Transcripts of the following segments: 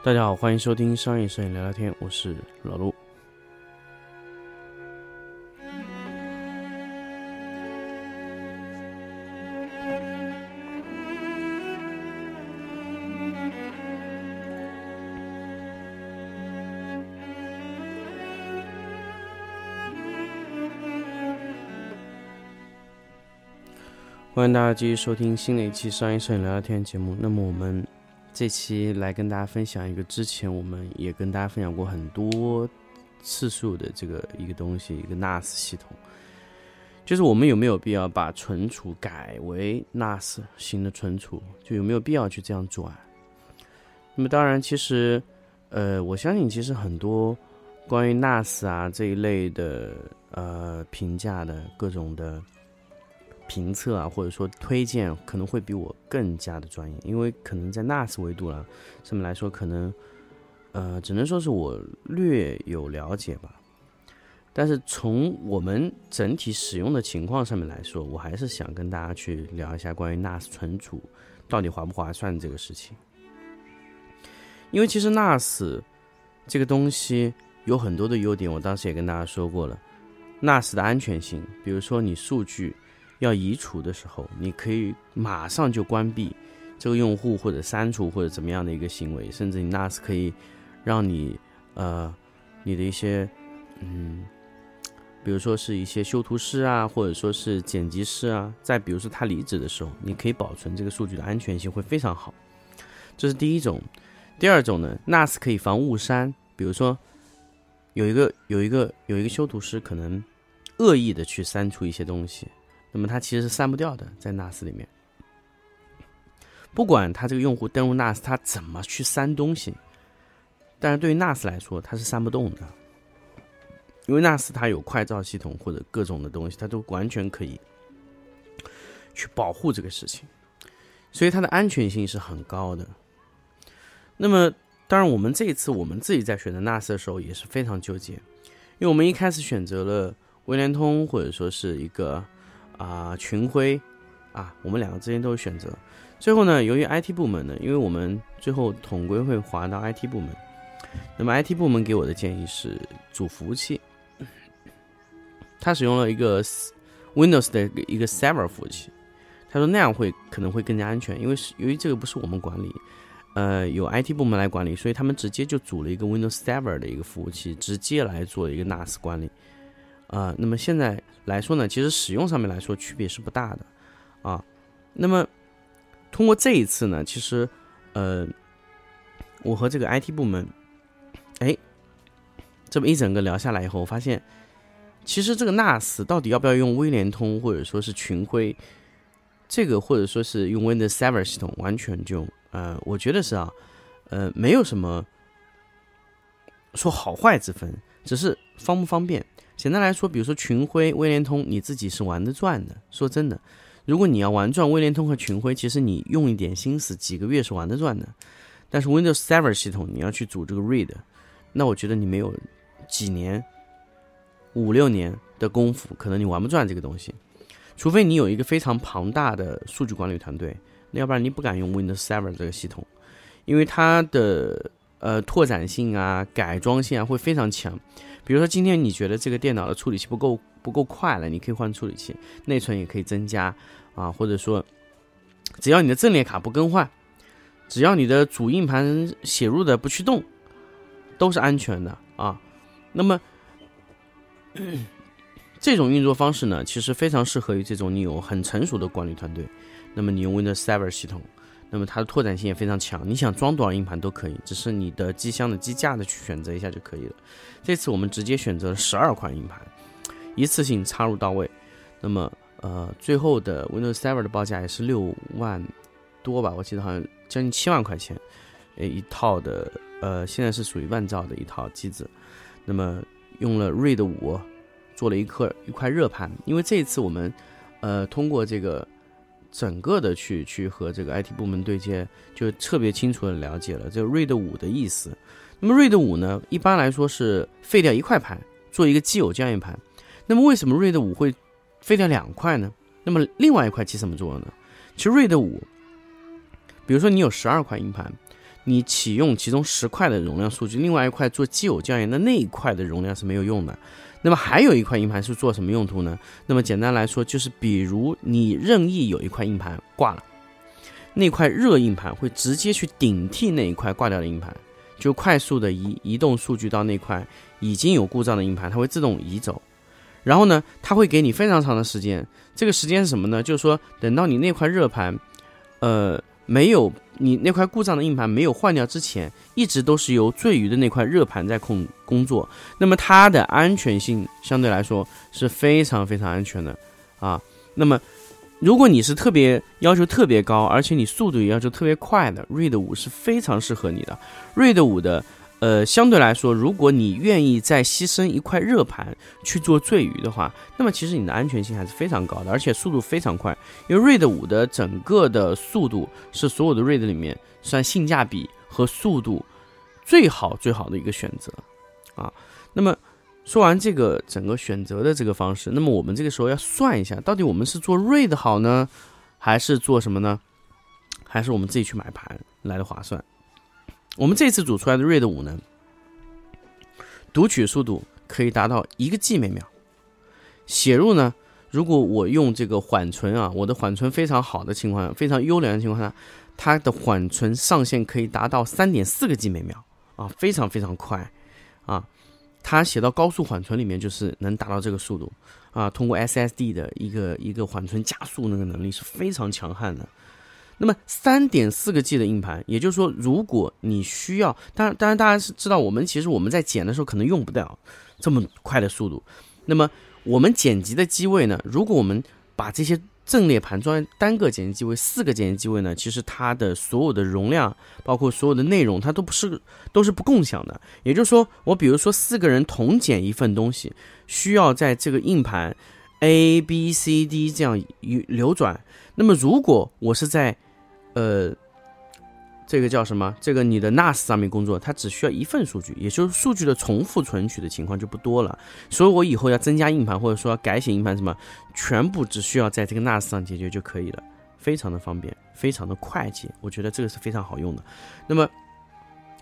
大家好，欢迎收听商业摄影聊聊天，我是老陆。欢迎大家继续收听新的一期商业摄影聊聊天节目。那么我们这期来跟大家分享一个之前我们也跟大家分享过很多次数的这个一个东西，一个 NAS 系统，就是我们有没有必要把存储改为 NAS 型的存储，就有没有必要去这样做啊？那么当然，其实呃，我相信其实很多关于 NAS 啊这一类的呃评价的各种的。评测啊，或者说推荐，可能会比我更加的专业，因为可能在 NAS 维度了上面来说，可能呃，只能说是我略有了解吧。但是从我们整体使用的情况上面来说，我还是想跟大家去聊一下关于 NAS 存储到底划不划算这个事情。因为其实 NAS 这个东西有很多的优点，我当时也跟大家说过了，NAS 的安全性，比如说你数据。要移除的时候，你可以马上就关闭这个用户或者删除或者怎么样的一个行为，甚至你 NAS 可以让你呃你的一些嗯，比如说是一些修图师啊，或者说是剪辑师啊，再比如说他离职的时候，你可以保存这个数据的安全性会非常好。这是第一种。第二种呢，NAS 可以防误删，比如说有一个有一个有一个修图师可能恶意的去删除一些东西。那么它其实是删不掉的，在 NAS 里面，不管他这个用户登录 NAS，他怎么去删东西，但是对于 NAS 来说，它是删不动的，因为 NAS 它有快照系统或者各种的东西，它都完全可以去保护这个事情，所以它的安全性是很高的。那么，当然我们这一次我们自己在选择 NAS 的时候也是非常纠结，因为我们一开始选择了微联通或者说是一个。啊，群晖，啊，我们两个之间都有选择。最后呢，由于 IT 部门呢，因为我们最后统归会划到 IT 部门，那么 IT 部门给我的建议是主服务器，他使用了一个 Windows 的一个 Server 服务器，他说那样会可能会更加安全，因为是由于这个不是我们管理，呃，由 IT 部门来管理，所以他们直接就组了一个 Windows Server 的一个服务器，直接来做一个 NAS 管理。啊，那么现在来说呢，其实使用上面来说区别是不大的，啊，那么通过这一次呢，其实，呃，我和这个 IT 部门，哎，这么一整个聊下来以后，我发现，其实这个 NAS 到底要不要用微联通或者说是群晖，这个或者说是用 Windows Server 系统，完全就，呃，我觉得是啊，呃，没有什么说好坏之分，只是方不方便。简单来说，比如说群晖、威联通，你自己是玩得转的。说真的，如果你要玩转威联通和群晖，其实你用一点心思，几个月是玩得转的。但是 Windows Server 系统，你要去组这个 read，那我觉得你没有几年、五六年的功夫，可能你玩不转这个东西。除非你有一个非常庞大的数据管理团队，那要不然你不敢用 Windows Server 这个系统，因为它的呃拓展性啊、改装性啊会非常强。比如说，今天你觉得这个电脑的处理器不够不够快了，你可以换处理器，内存也可以增加啊，或者说，只要你的阵列卡不更换，只要你的主硬盘写入的不去动，都是安全的啊。那么，这种运作方式呢，其实非常适合于这种你有很成熟的管理团队。那么，你用 Windows Server 系统。那么它的拓展性也非常强，你想装多少硬盘都可以，只是你的机箱的机架的去选择一下就可以了。这次我们直接选择了十二块硬盘，一次性插入到位。那么呃，最后的 Windows Server 的报价也是六万多吧，我记得好像将近七万块钱，呃一套的，呃现在是属于万兆的一套机子。那么用了 RAID 五做了一颗一块热盘，因为这一次我们呃通过这个。整个的去去和这个 IT 部门对接，就特别清楚的了解了这个 RAID 五的意思。那么 RAID 五呢，一般来说是废掉一块盘，做一个既有校验盘。那么为什么 RAID 五会废掉两块呢？那么另外一块起什么作用呢？其实 RAID 五，比如说你有十二块硬盘，你启用其中十块的容量数据，另外一块做基友校验的那一块的容量是没有用的。那么还有一块硬盘是做什么用途呢？那么简单来说，就是比如你任意有一块硬盘挂了，那块热硬盘会直接去顶替那一块挂掉的硬盘，就快速的移移动数据到那块已经有故障的硬盘，它会自动移走。然后呢，它会给你非常长的时间，这个时间是什么呢？就是说等到你那块热盘，呃。没有你那块故障的硬盘没有换掉之前，一直都是由最余的那块热盘在控工作。那么它的安全性相对来说是非常非常安全的啊。那么如果你是特别要求特别高，而且你速度也要求特别快的，RAID 五是非常适合你的。RAID 五的。呃，相对来说，如果你愿意再牺牲一块热盘去做坠鱼的话，那么其实你的安全性还是非常高的，而且速度非常快。因为 RAID 五的整个的速度是所有的 RAID 里面算性价比和速度最好最好的一个选择啊。那么说完这个整个选择的这个方式，那么我们这个时候要算一下，到底我们是做 RAID 好呢，还是做什么呢？还是我们自己去买盘来的划算？我们这次组出来的 RAID 五呢，读取速度可以达到一个 G 每秒，写入呢，如果我用这个缓存啊，我的缓存非常好的情况下，非常优良的情况下，它的缓存上限可以达到三点四个 G 每秒啊，非常非常快啊，它写到高速缓存里面就是能达到这个速度啊，通过 SSD 的一个一个缓存加速那个能力是非常强悍的。那么三点四个 G 的硬盘，也就是说，如果你需要，当然，当然，大家是知道，我们其实我们在剪的时候可能用不到这么快的速度。那么我们剪辑的机位呢？如果我们把这些阵列盘装单个剪辑机位，四个剪辑机位呢，其实它的所有的容量，包括所有的内容，它都不是都是不共享的。也就是说，我比如说四个人同剪一份东西，需要在这个硬盘 A、B、C、D 这样流转。那么如果我是在呃，这个叫什么？这个你的 NAS 上面工作，它只需要一份数据，也就是数据的重复存取的情况就不多了。所以我以后要增加硬盘，或者说改写硬盘什么，全部只需要在这个 NAS 上解决就可以了，非常的方便，非常的快捷。我觉得这个是非常好用的。那么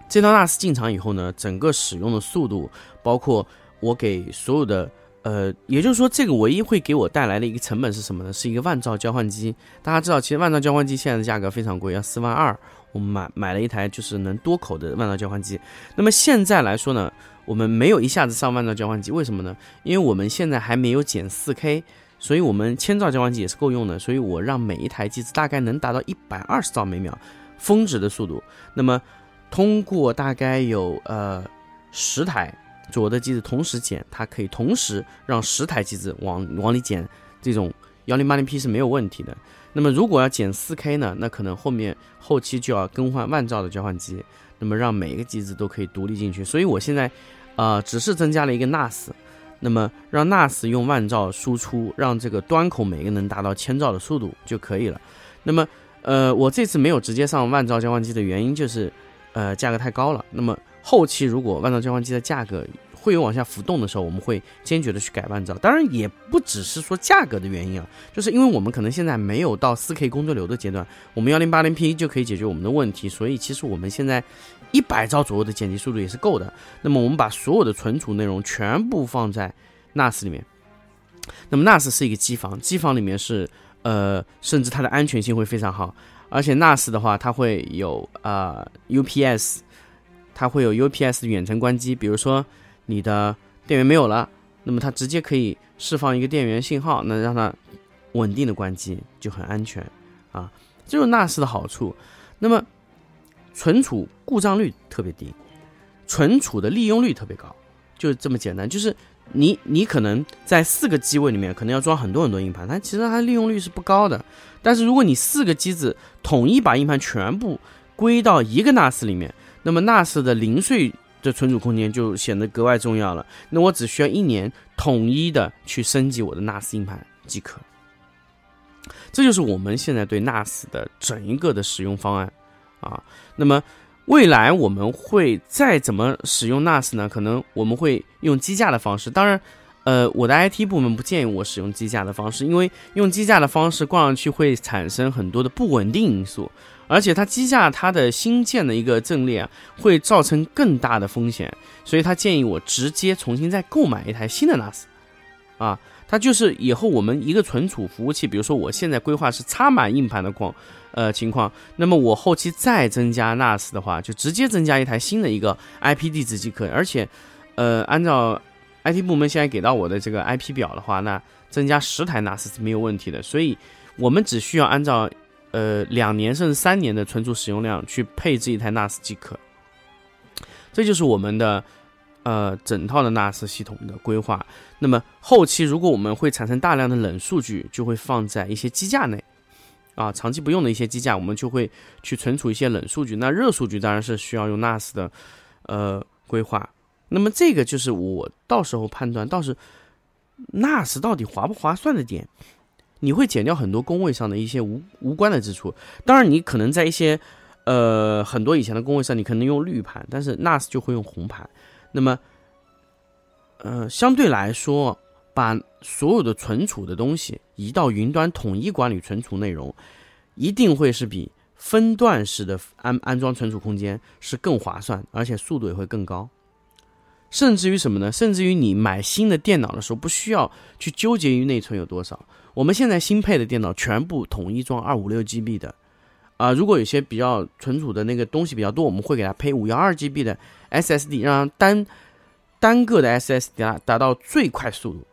这套 NAS 进场以后呢，整个使用的速度，包括我给所有的。呃，也就是说，这个唯一会给我带来的一个成本是什么呢？是一个万兆交换机。大家知道，其实万兆交换机现在的价格非常贵，要四万二。我们买买了一台就是能多口的万兆交换机。那么现在来说呢，我们没有一下子上万兆交换机，为什么呢？因为我们现在还没有减四 K，所以我们千兆交换机也是够用的。所以我让每一台机子大概能达到一百二十兆每秒峰值的速度。那么通过大概有呃十台。左的机子同时剪，它可以同时让十台机子往往里剪，这种幺零八零 P 是没有问题的。那么如果要剪四 K 呢？那可能后面后期就要更换万兆的交换机，那么让每一个机子都可以独立进去。所以我现在，呃，只是增加了一个 NAS，那么让 NAS 用万兆输出，让这个端口每个能达到千兆的速度就可以了。那么，呃，我这次没有直接上万兆交换机的原因就是，呃，价格太高了。那么后期如果万兆交换机的价格会有往下浮动的时候，我们会坚决的去改万兆。当然也不只是说价格的原因啊，就是因为我们可能现在没有到四 K 工作流的阶段，我们幺零八零 P 就可以解决我们的问题。所以其实我们现在一百兆左右的剪辑速度也是够的。那么我们把所有的存储内容全部放在 NAS 里面。那么 NAS 是一个机房，机房里面是呃，甚至它的安全性会非常好。而且 NAS 的话，它会有啊 UPS。它会有 UPS 远程关机，比如说你的电源没有了，那么它直接可以释放一个电源信号，那让它稳定的关机，就很安全啊。这是 NAS 的好处。那么存储故障率特别低，存储的利用率特别高，就这么简单。就是你你可能在四个机位里面可能要装很多很多硬盘，它其实它利用率是不高的。但是如果你四个机子统一把硬盘全部归到一个 NAS 里面。那么 NAS 的零碎的存储空间就显得格外重要了。那我只需要一年统一的去升级我的 NAS 硬盘即可。这就是我们现在对 NAS 的整一个的使用方案啊。那么未来我们会再怎么使用 NAS 呢？可能我们会用机架的方式。当然，呃，我的 IT 部门不建议我使用机架的方式，因为用机架的方式挂上去会产生很多的不稳定因素。而且它机架它的新建的一个阵列啊，会造成更大的风险，所以他建议我直接重新再购买一台新的 NAS，啊，它就是以后我们一个存储服务器，比如说我现在规划是插满硬盘的况，呃情况，那么我后期再增加 NAS 的话，就直接增加一台新的一个 IP 地址即可，而且，呃，按照 IT 部门现在给到我的这个 IP 表的话，那增加十台 NAS 是没有问题的，所以我们只需要按照。呃，两年甚至三年的存储使用量去配置一台 NAS 即可，这就是我们的呃整套的 NAS 系统的规划。那么后期如果我们会产生大量的冷数据，就会放在一些机架内啊，长期不用的一些机架，我们就会去存储一些冷数据。那热数据当然是需要用 NAS 的呃规划。那么这个就是我到时候判断，到时 NAS 到底划不划算的点。你会减掉很多工位上的一些无无关的支出，当然你可能在一些，呃很多以前的工位上，你可能用绿盘，但是 NAS 就会用红盘，那么，呃相对来说，把所有的存储的东西移到云端统一管理存储内容，一定会是比分段式的安安装存储空间是更划算，而且速度也会更高，甚至于什么呢？甚至于你买新的电脑的时候，不需要去纠结于内存有多少。我们现在新配的电脑全部统一装二五六 GB 的，啊，如果有些比较存储的那个东西比较多，我们会给它配五幺二 GB 的 SSD，让单单个的 SSD 达达到最快速度，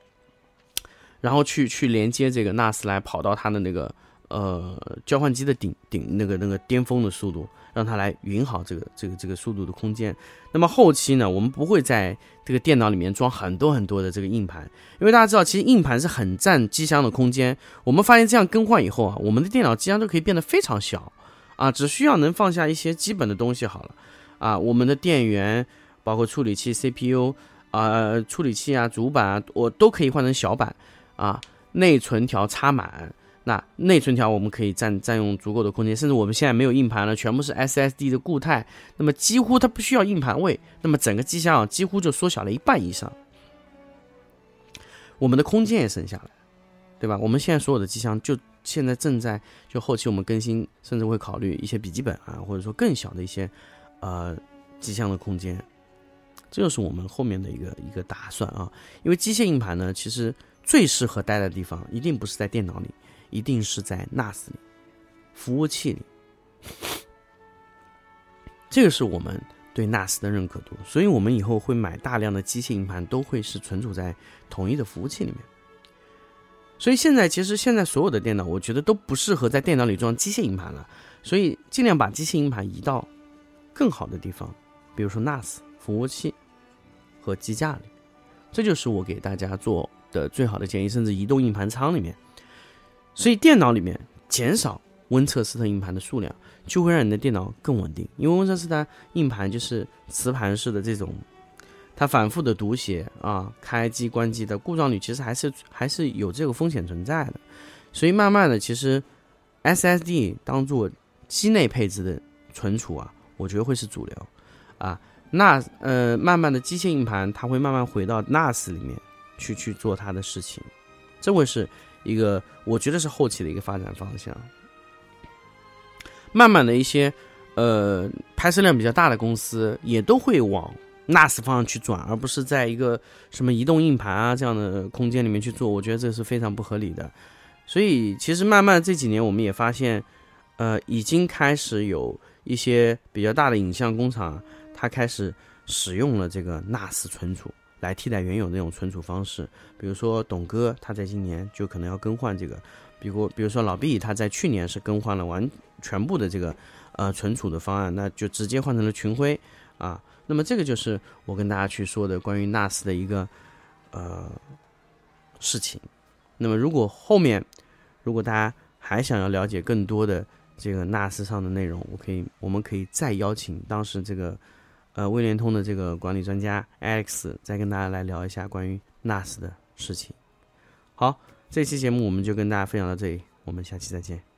然后去去连接这个 NAS 来跑到它的那个呃交换机的顶顶那个那个巅峰的速度。让它来匀好这个这个这个速度的空间。那么后期呢，我们不会在这个电脑里面装很多很多的这个硬盘，因为大家知道，其实硬盘是很占机箱的空间。我们发现这样更换以后啊，我们的电脑机箱都可以变得非常小啊，只需要能放下一些基本的东西好了啊。我们的电源、包括处理器、CPU 啊、处理器啊、主板啊，我都可以换成小板啊，内存条插满。那内存条我们可以占占用足够的空间，甚至我们现在没有硬盘了，全部是 SSD 的固态，那么几乎它不需要硬盘位，那么整个机箱啊几乎就缩小了一半以上，我们的空间也省下来，对吧？我们现在所有的机箱就现在正在就后期我们更新，甚至会考虑一些笔记本啊，或者说更小的一些呃机箱的空间，这就是我们后面的一个一个打算啊。因为机械硬盘呢，其实最适合待的地方一定不是在电脑里。一定是在 NAS 里，服务器里，这个是我们对 NAS 的认可度，所以我们以后会买大量的机械硬盘，都会是存储在统一的服务器里面。所以现在其实现在所有的电脑，我觉得都不适合在电脑里装机械硬盘了，所以尽量把机械硬盘移到更好的地方，比如说 NAS 服务器和机架里，这就是我给大家做的最好的建议，甚至移动硬盘仓里面。所以电脑里面减少温彻斯特硬盘的数量，就会让你的电脑更稳定。因为温彻斯特硬盘就是磁盘式的这种，它反复的读写啊、开机关机的故障率其实还是还是有这个风险存在的。所以慢慢的，其实 SSD 当做机内配置的存储啊，我觉得会是主流啊。那呃，慢慢的机械硬盘它会慢慢回到 NAS 里面去去做它的事情，这会是。一个我觉得是后期的一个发展方向，慢慢的一些呃拍摄量比较大的公司也都会往 NAS 方向去转，而不是在一个什么移动硬盘啊这样的空间里面去做，我觉得这是非常不合理的。所以其实慢慢这几年我们也发现，呃，已经开始有一些比较大的影像工厂，它开始使用了这个 NAS 存储。来替代原有那种存储方式，比如说董哥他在今年就可能要更换这个，比如比如说老毕他在去年是更换了完全部的这个呃存储的方案，那就直接换成了群晖啊。那么这个就是我跟大家去说的关于 NAS 的一个呃事情。那么如果后面如果大家还想要了解更多的这个 NAS 上的内容，我可以我们可以再邀请当时这个。呃，微联通的这个管理专家 Alex 再跟大家来聊一下关于 NAS 的事情。好，这期节目我们就跟大家分享到这里，我们下期再见。